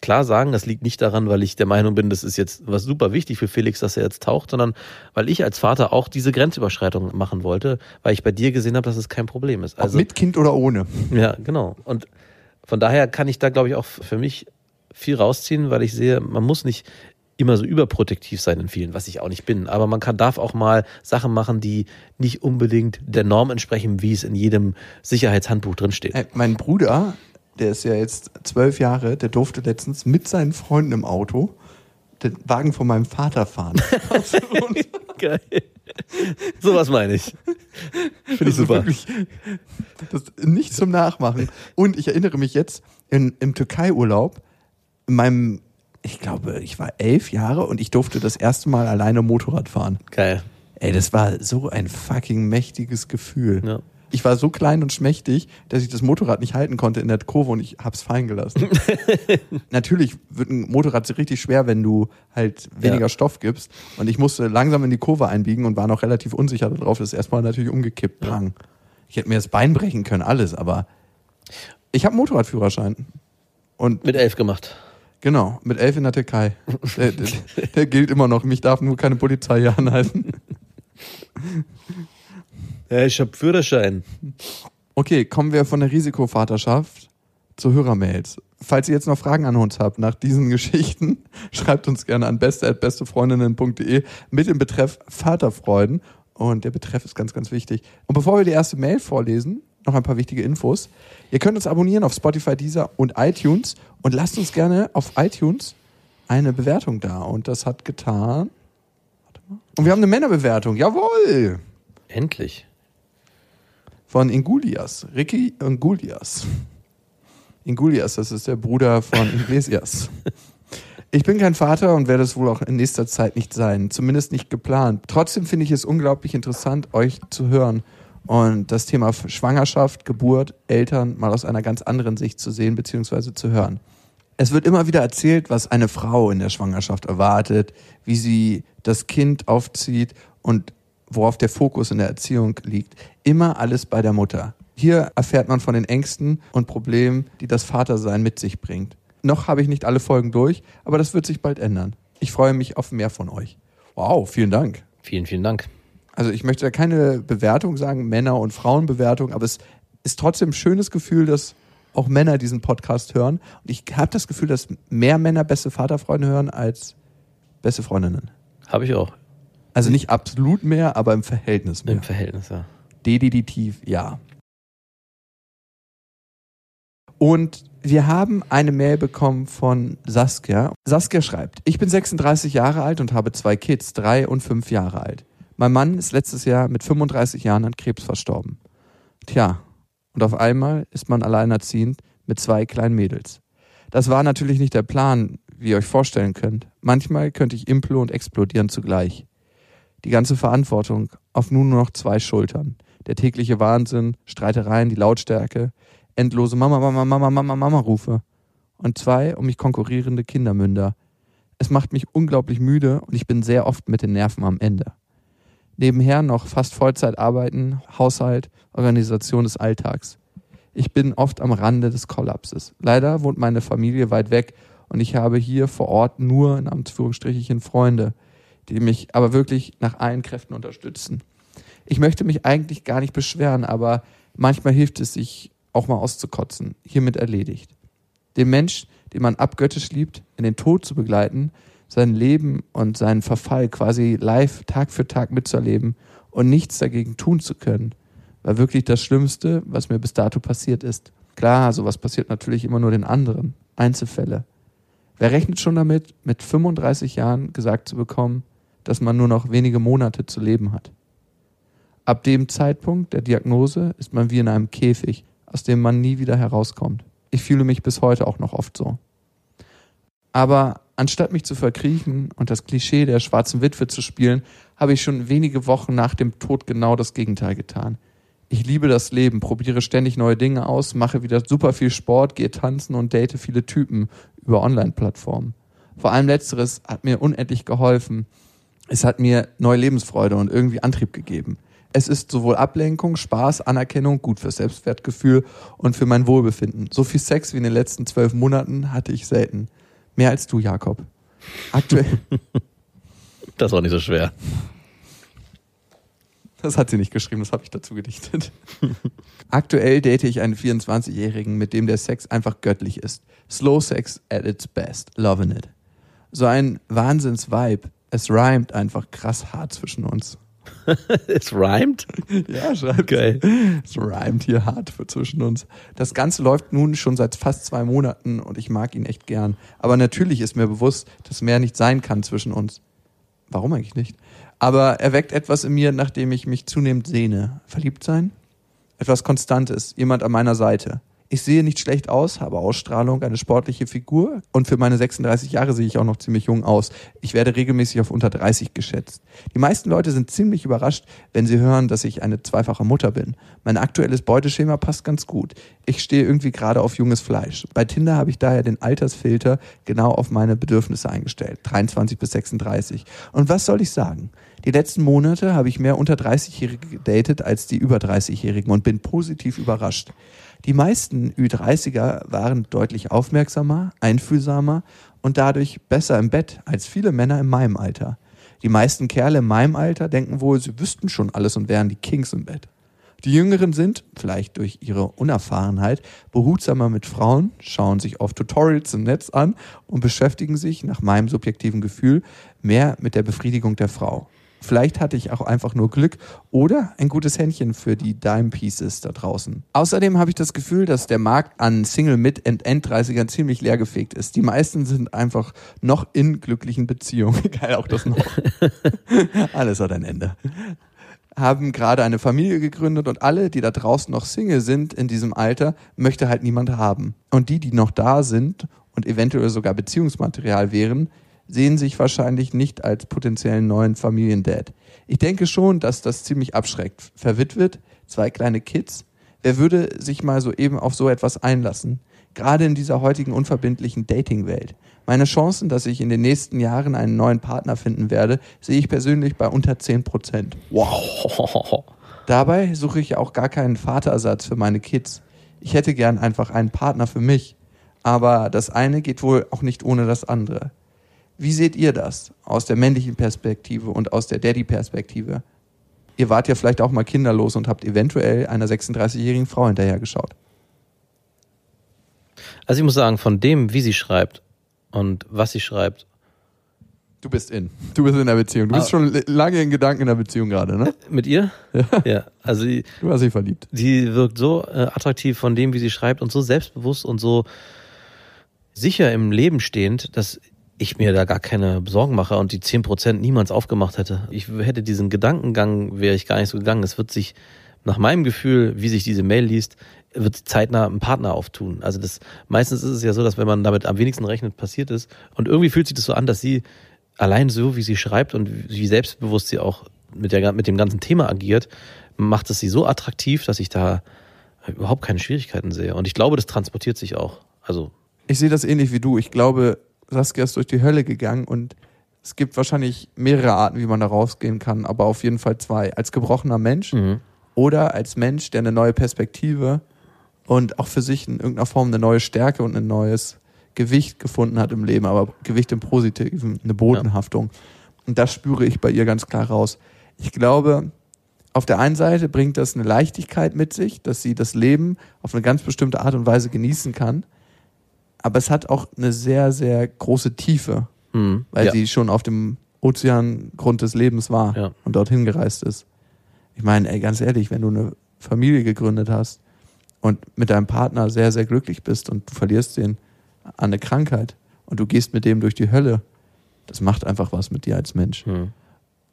klar sagen, das liegt nicht daran, weil ich der Meinung bin, das ist jetzt was super wichtig für Felix, dass er jetzt taucht, sondern weil ich als Vater auch diese Grenzüberschreitung machen wollte, weil ich bei dir gesehen habe, dass es kein Problem ist. Ob Also mit Kind oder ohne. ja, genau. Und von daher kann ich da glaube ich auch für mich viel rausziehen, weil ich sehe, man muss nicht immer so überprotektiv sein in vielen, was ich auch nicht bin. Aber man kann, darf auch mal Sachen machen, die nicht unbedingt der Norm entsprechen, wie es in jedem Sicherheitshandbuch drinsteht. Äh, mein Bruder, der ist ja jetzt zwölf Jahre, der durfte letztens mit seinen Freunden im Auto den Wagen von meinem Vater fahren. <laughs> Geil. Sowas meine ich. Finde ich super. Wirklich, das ist nicht zum Nachmachen. Und ich erinnere mich jetzt in, im Türkei-Urlaub, in meinem, ich glaube, ich war elf Jahre und ich durfte das erste Mal alleine Motorrad fahren. Geil. Ey, das war so ein fucking mächtiges Gefühl. Ja. Ich war so klein und schmächtig, dass ich das Motorrad nicht halten konnte in der Kurve und ich hab's fallen gelassen. <laughs> Natürlich wird ein Motorrad richtig schwer, wenn du halt weniger Ja. Stoff gibst. Und ich musste langsam in die Kurve einbiegen und war noch relativ unsicher darauf. Das ist erstmal natürlich umgekippt. Bang. Ich hätte mir das Bein brechen können, alles, aber ich habe Motorradführerschein. Und Mit elf gemacht. genau, mit elf in der Türkei. Der, der, der gilt immer noch. Mich darf nur keine Polizei hier anhalten. <laughs> Ja, ich hab Führerschein. Okay, kommen wir von der Risikovaterschaft zu Hörermails. Falls ihr jetzt noch Fragen an uns habt nach diesen <laughs> Geschichten, schreibt uns gerne an beste.bestefreundinnen.de mit dem Betreff Vaterfreuden. Und der Betreff ist ganz, ganz wichtig. Und bevor wir die erste Mail vorlesen, noch ein paar wichtige Infos. Ihr könnt uns abonnieren auf Spotify, Deezer und iTunes und lasst uns gerne auf iTunes eine Bewertung da. Und das hat getan. Warte mal. Und wir haben eine Männerbewertung. Jawohl! Endlich. Von Ingulias, Ricky Ingulias. Ingulias, das ist der Bruder von <laughs> Iglesias. Ich bin kein Vater und werde es wohl auch in nächster Zeit nicht sein, zumindest nicht geplant. Trotzdem finde ich es unglaublich interessant, euch zu hören und das Thema Schwangerschaft, Geburt, Eltern mal aus einer ganz anderen Sicht zu sehen bzw. zu hören. Es wird immer wieder erzählt, was eine Frau in der Schwangerschaft erwartet, wie sie das Kind aufzieht und worauf der Fokus in der Erziehung liegt. Immer alles bei der Mutter. Hier erfährt man von den Ängsten und Problemen, die das Vatersein mit sich bringt. Noch habe ich nicht alle Folgen durch, aber das wird sich bald ändern. Ich freue mich auf mehr von euch. Wow, vielen Dank. Vielen, vielen Dank. Also ich möchte da keine Bewertung sagen, Männer- und Frauenbewertung, aber es ist trotzdem ein schönes Gefühl, dass auch Männer diesen Podcast hören. Und ich habe das Gefühl, dass mehr Männer beste Vaterfreunde hören als beste Freundinnen. Habe ich auch. Also nicht absolut mehr, aber im Verhältnis mehr. Im Verhältnis, ja. Definitiv ja. Und wir haben eine Mail bekommen von Saskia. Saskia schreibt, ich bin 36 Jahre alt und habe zwei Kids, drei und fünf Jahre alt. Mein Mann ist letztes Jahr mit 35 Jahren an Krebs verstorben. Tja, und auf einmal ist man alleinerziehend mit zwei kleinen Mädels. Das war natürlich nicht der Plan, wie ihr euch vorstellen könnt. Manchmal könnte ich implo und explodieren zugleich. Die ganze Verantwortung auf nun nur noch zwei Schultern. Der tägliche Wahnsinn, Streitereien, die Lautstärke, endlose Mama, Mama, Mama, Mama, Mama Rufe. Und zwei um mich konkurrierende Kindermünder. Es macht mich unglaublich müde und ich bin sehr oft mit den Nerven am Ende. Nebenher noch fast Vollzeit arbeiten, Haushalt, Organisation des Alltags. Ich bin oft am Rande des Kollapses. Leider wohnt meine Familie weit weg und ich habe hier vor Ort nur in Anführungsstrichen Freunde, die mich aber wirklich nach allen Kräften unterstützen. Ich möchte mich eigentlich gar nicht beschweren, aber manchmal hilft es sich auch mal auszukotzen. Hiermit erledigt. Den Mensch, den man abgöttisch liebt, in den Tod zu begleiten, sein Leben und seinen Verfall quasi live Tag für Tag mitzuerleben und nichts dagegen tun zu können, war wirklich das Schlimmste, was mir bis dato passiert ist. Klar, sowas passiert natürlich immer nur den anderen. Einzelfälle. Wer rechnet schon damit, mit 35 Jahren gesagt zu bekommen, dass man nur noch wenige Monate zu leben hat? Ab dem Zeitpunkt der Diagnose ist man wie in einem Käfig, aus dem man nie wieder herauskommt. Ich fühle mich bis heute auch noch oft so. Aber anstatt mich zu verkriechen und das Klischee der schwarzen Witwe zu spielen, habe ich schon wenige Wochen nach dem Tod genau das Gegenteil getan. Ich liebe das Leben, probiere ständig neue Dinge aus, mache wieder super viel Sport, gehe tanzen und date viele Typen über Online-Plattformen. Vor allem letzteres hat mir unendlich geholfen. Es hat mir neue Lebensfreude und irgendwie Antrieb gegeben. Es ist sowohl Ablenkung, Spaß, Anerkennung, gut fürs Selbstwertgefühl und für mein Wohlbefinden. So viel Sex wie in den letzten zwölf Monaten hatte ich selten. Mehr als du, Jakob. Aktuell, <laughs> Das war nicht so schwer. das hat sie nicht geschrieben, das habe ich dazu gedichtet. <laughs> Aktuell date ich einen 24-Jährigen, mit dem der Sex einfach göttlich ist. Slow Sex at its best. Loving it. So ein Wahnsinns-Vibe. Es rhymt einfach krass hart zwischen uns. <laughs> Es rhymt? Ja, schreibt. Geil. Es rhymt hier hart für zwischen uns. Das Ganze läuft nun schon seit fast zwei Monaten und ich mag ihn echt gern. Aber natürlich ist mir bewusst, dass mehr nicht sein kann zwischen uns. Warum eigentlich nicht? Aber er weckt etwas in mir, nach dem ich mich zunehmend sehne. Verliebt sein? Etwas Konstantes, jemand an meiner Seite. Ich sehe nicht schlecht aus, habe Ausstrahlung, eine sportliche Figur und für meine 36 Jahre sehe ich auch noch ziemlich jung aus. Ich werde regelmäßig auf unter 30 geschätzt. Die meisten Leute sind ziemlich überrascht, wenn sie hören, dass ich eine zweifache Mutter bin. Mein aktuelles Beuteschema passt ganz gut. Ich stehe irgendwie gerade auf junges Fleisch. Bei Tinder habe ich daher den Altersfilter genau auf meine Bedürfnisse eingestellt. 23 bis 36. Und was soll ich sagen? Die letzten Monate habe ich mehr unter 30-Jährige gedatet als die über 30-Jährigen und bin positiv überrascht. Die meisten Ü30er waren deutlich aufmerksamer, einfühlsamer und dadurch besser im Bett als viele Männer in meinem Alter. Die meisten Kerle in meinem Alter denken wohl, sie wüssten schon alles und wären die Kings im Bett. Die Jüngeren sind, vielleicht durch ihre Unerfahrenheit, behutsamer mit Frauen, schauen sich oft Tutorials im Netz an und beschäftigen sich, nach meinem subjektiven Gefühl, mehr mit der Befriedigung der Frau. Vielleicht hatte ich auch einfach nur Glück oder ein gutes Händchen für die Dime Pieces da draußen. Außerdem habe ich das Gefühl, dass der Markt an Single mit und End-30ern ziemlich leergefegt ist. Die meisten sind einfach noch in glücklichen Beziehungen. <laughs> Geil, auch das noch. <laughs> Alles hat ein Ende. Haben gerade eine Familie gegründet und alle, die da draußen noch Single sind in diesem Alter, möchte halt niemand haben. Und die, die noch da sind und eventuell sogar Beziehungsmaterial wären, sehen sich wahrscheinlich nicht als potenziellen neuen Familiendad. Ich denke schon, dass das ziemlich abschreckt. Verwitwet, zwei kleine Kids. Wer würde sich mal so eben auf so etwas einlassen? Gerade in dieser heutigen unverbindlichen Dating-Welt. Meine Chancen, dass ich in den nächsten Jahren einen neuen Partner finden werde, sehe ich persönlich bei unter 10 Prozent. Wow. <laughs> Dabei suche ich auch gar keinen Vaterersatz für meine Kids. Ich hätte gern einfach einen Partner für mich. Aber das eine geht wohl auch nicht ohne das andere. Wie seht ihr das aus der männlichen Perspektive und aus der Daddy-Perspektive? Ihr wart ja vielleicht auch mal kinderlos und habt eventuell einer 36-jährigen Frau hinterhergeschaut. Also ich muss sagen, von dem, wie sie schreibt und was sie schreibt. Du bist in. Du bist in der Beziehung. Du bist Ah. schon lange in Gedanken in der Beziehung gerade, ne? Mit ihr? Ja. Ja. Also die, Du hast dich verliebt. die wirkt so äh, attraktiv von dem, wie sie schreibt und so selbstbewusst und so sicher im Leben stehend, dass ich mir da gar keine Sorgen mache und die 10% niemals aufgemacht hätte. Ich hätte diesen Gedankengang, wäre ich gar nicht so gegangen. Es wird sich, nach meinem Gefühl, wie sich diese Mail liest, wird zeitnah ein Partner auftun. Also das, meistens ist es ja so, dass wenn man damit am wenigsten rechnet, passiert ist. Und irgendwie fühlt sich das so an, dass sie allein so, wie sie schreibt und wie selbstbewusst sie auch mit, der, mit dem ganzen Thema agiert, macht es sie so attraktiv, dass ich da überhaupt keine Schwierigkeiten sehe. Und ich glaube, das transportiert sich auch. Also, Ich sehe das ähnlich wie du. Ich glaube, Saskia ist durch die Hölle gegangen und es gibt wahrscheinlich mehrere Arten, wie man da rausgehen kann, aber auf jeden Fall zwei. Als gebrochener Mensch mhm. oder als Mensch, der eine neue Perspektive und auch für sich in irgendeiner Form eine neue Stärke und ein neues Gewicht gefunden hat im Leben, aber Gewicht im Positiven, eine Bodenhaftung. Und das spüre ich bei ihr ganz klar raus. Ich glaube, auf der einen Seite bringt das eine Leichtigkeit mit sich, dass sie das Leben auf eine ganz bestimmte Art und Weise genießen kann. Aber es hat auch eine sehr, sehr große Tiefe, Mhm. weil ja. sie schon auf dem Ozeangrund des Lebens war Ja. und dorthin gereist ist. Ich meine, ey, ganz ehrlich, wenn du eine Familie gegründet hast und mit deinem Partner sehr, sehr glücklich bist und du verlierst den an eine Krankheit und du gehst mit dem durch die Hölle, das macht einfach was mit dir als Mensch. Mhm.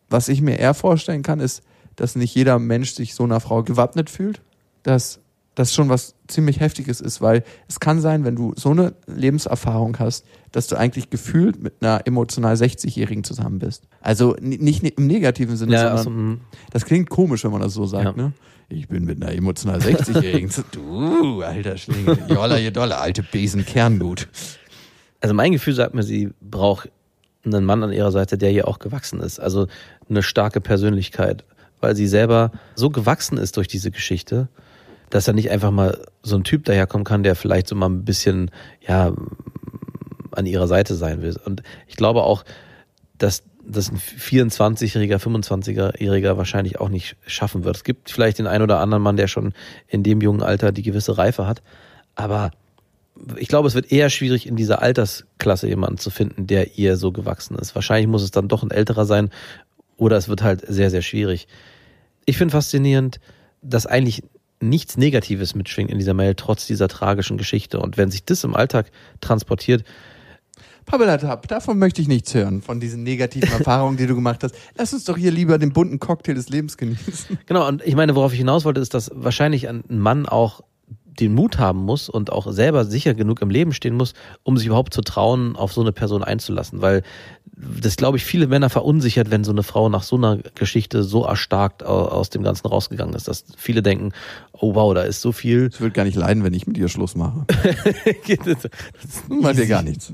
Was ich mir eher vorstellen kann, ist, dass nicht jeder Mensch sich so einer Frau gewappnet fühlt, dass das schon was ziemlich Heftiges ist, weil es kann sein, wenn du so eine Lebenserfahrung hast, dass du eigentlich gefühlt mit einer emotional 60-Jährigen zusammen bist. Also nicht ne- im negativen Sinne, Ja, sondern also, mhm. das klingt komisch, wenn man das so sagt, Ja. ne? Ich bin mit einer emotional 60-Jährigen. zu- du, <laughs> alter Schlingel. Jolla, je dolle, alte Besen, Kerngut. also mein Gefühl sagt mir, sie braucht einen Mann an ihrer Seite, der ihr auch gewachsen ist. Also eine starke Persönlichkeit, weil sie selber so gewachsen ist durch diese Geschichte, dass er nicht einfach mal so ein Typ daherkommen kann, der vielleicht so mal ein bisschen, ja, an ihrer Seite sein will. Und ich glaube auch, dass das ein 24-jähriger, 25-jähriger wahrscheinlich auch nicht schaffen wird. Es gibt vielleicht den einen oder anderen Mann, der schon in dem jungen Alter die gewisse Reife hat, aber ich glaube, es wird eher schwierig, in dieser Altersklasse jemanden zu finden, der ihr so gewachsen ist. Wahrscheinlich muss es dann doch ein älterer sein oder es wird halt sehr, sehr schwierig. Ich finde faszinierend, dass eigentlich nichts Negatives mitschwingt in dieser Mail, trotz dieser tragischen Geschichte. Und wenn sich das im Alltag transportiert, Pabelatap, davon möchte ich nichts hören, von diesen negativen <laughs> Erfahrungen, die du gemacht hast. Lass uns doch hier lieber den bunten Cocktail des Lebens genießen. Genau, und ich meine, worauf ich hinaus wollte, ist, dass wahrscheinlich ein Mann auch den Mut haben muss und auch selber sicher genug im Leben stehen muss, um sich überhaupt zu trauen, auf so eine Person einzulassen. Weil das, glaube ich, viele Männer verunsichert, wenn so eine Frau nach so einer Geschichte so erstarkt au- aus dem Ganzen rausgegangen ist, dass viele denken, oh wow, da ist so viel. Ich würde gar nicht leiden, wenn ich mit ihr Schluss mache. <laughs> Das Macht dir gar nichts.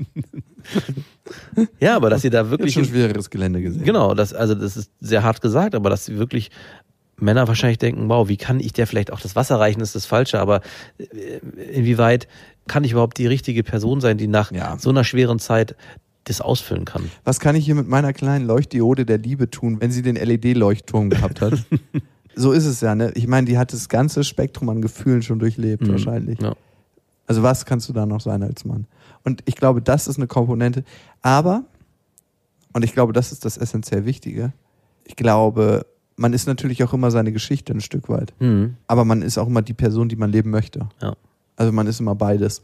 ja, aber dass sie da Ich habe wirklich schon schwereres Gelände gesehen. Genau, das, also das ist sehr hart gesagt, aber dass sie wirklich Männer wahrscheinlich denken, wow, wie kann ich der vielleicht auch das Wasser reichen, ist das Falsche, aber äh, inwieweit kann ich überhaupt die richtige Person sein, die nach Ja. so einer schweren Zeit das ausfüllen kann? Was kann ich hier mit meiner kleinen Leuchtdiode der Liebe tun, wenn sie den LED-Leuchtturm gehabt hat? <laughs> so ist es ja, ne? Ich meine, die hat das ganze Spektrum an Gefühlen schon durchlebt, Mhm. wahrscheinlich. Ja. Also was kannst du da noch sein als Mann? Und ich glaube, das ist eine Komponente. Aber, und ich glaube, das ist das essentiell Wichtige, ich glaube, man ist natürlich auch immer seine Geschichte ein Stück weit. Mhm. Aber man ist auch immer die Person, die man leben möchte. Ja. Also man ist immer beides.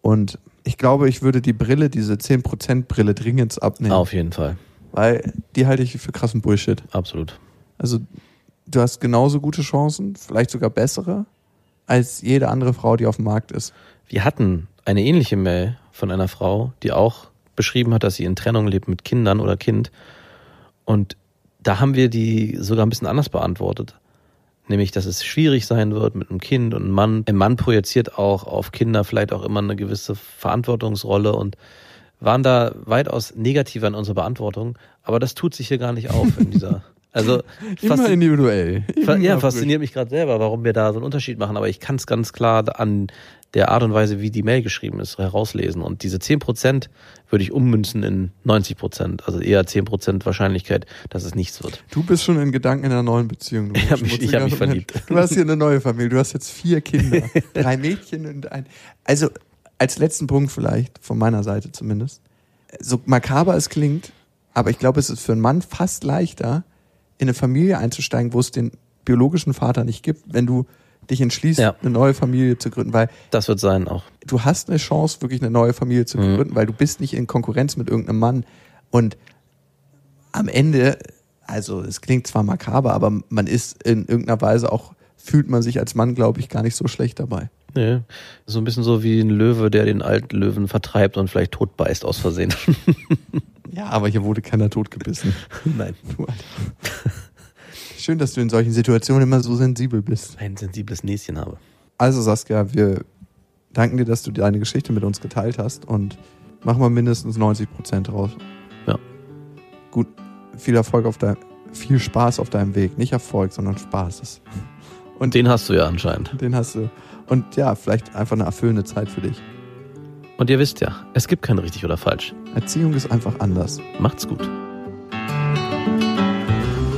Und ich glaube, ich würde die Brille, diese 10% Brille dringend abnehmen. Auf jeden Fall, Weil die halte ich für krassen Bullshit. absolut. Also du hast genauso gute Chancen, vielleicht sogar bessere, als jede andere Frau, die auf dem Markt ist. Wir hatten eine ähnliche Mail von einer Frau, die auch beschrieben hat, dass sie in Trennung lebt mit Kindern oder Kind. Und da haben wir die sogar ein bisschen anders beantwortet. Nämlich, dass es schwierig sein wird mit einem Kind und einem Mann. Ein Mann projiziert auch auf Kinder vielleicht auch immer eine gewisse Verantwortungsrolle und waren da weitaus negativer in unserer Beantwortung. Aber das tut sich hier gar nicht auf in dieser. <laughs> Also Immer individuell. Immer Ja, fasziniert mich gerade selber, warum wir da so einen Unterschied machen, aber ich kann es ganz klar an der Art und Weise, wie die Mail geschrieben ist, herauslesen. Und diese 10% würde ich ummünzen in 90%, also eher 10% Wahrscheinlichkeit, dass es nichts wird. Du bist schon in Gedanken in einer neuen Beziehung. du <laughs> Ich hab mich- ich hab mich verliebt. Du hast hier eine neue Familie. Du hast jetzt vier Kinder. <laughs> drei Mädchen und ein. Also, als letzten Punkt vielleicht, von meiner Seite zumindest. So makaber es klingt, aber ich glaube, es ist für einen Mann fast leichter, in eine Familie einzusteigen, wo es den biologischen Vater nicht gibt, wenn du dich entschließt, Ja. eine neue Familie zu gründen, weil Das wird sein auch. du hast eine Chance, wirklich eine neue Familie zu Mhm. gründen, weil du bist nicht in Konkurrenz mit irgendeinem Mann. Und am Ende, also es klingt zwar makaber, aber man ist in irgendeiner Weise auch, fühlt man sich als Mann, glaube ich, gar nicht so schlecht dabei. Nee. So ein bisschen so wie ein Löwe, der den alten Löwen vertreibt und vielleicht tot beißt aus Versehen. <laughs> Ja, aber hier wurde keiner totgebissen. <laughs> Nein. Du. Schön, dass du in solchen Situationen immer so sensibel bist. Ein sensibles Näschen habe. Also Saskia, wir danken dir, dass du deine Geschichte mit uns geteilt hast und machen wir mindestens 90 Prozent raus. Ja. Gut, viel Erfolg auf deinem, viel Spaß auf deinem Weg. Nicht Erfolg, sondern Spaß. Und den hast du ja anscheinend. Den hast du. Und ja, vielleicht einfach eine erfüllende Zeit für dich. Und ihr wisst ja, es gibt kein richtig oder falsch. Erziehung ist einfach anders. Macht's gut.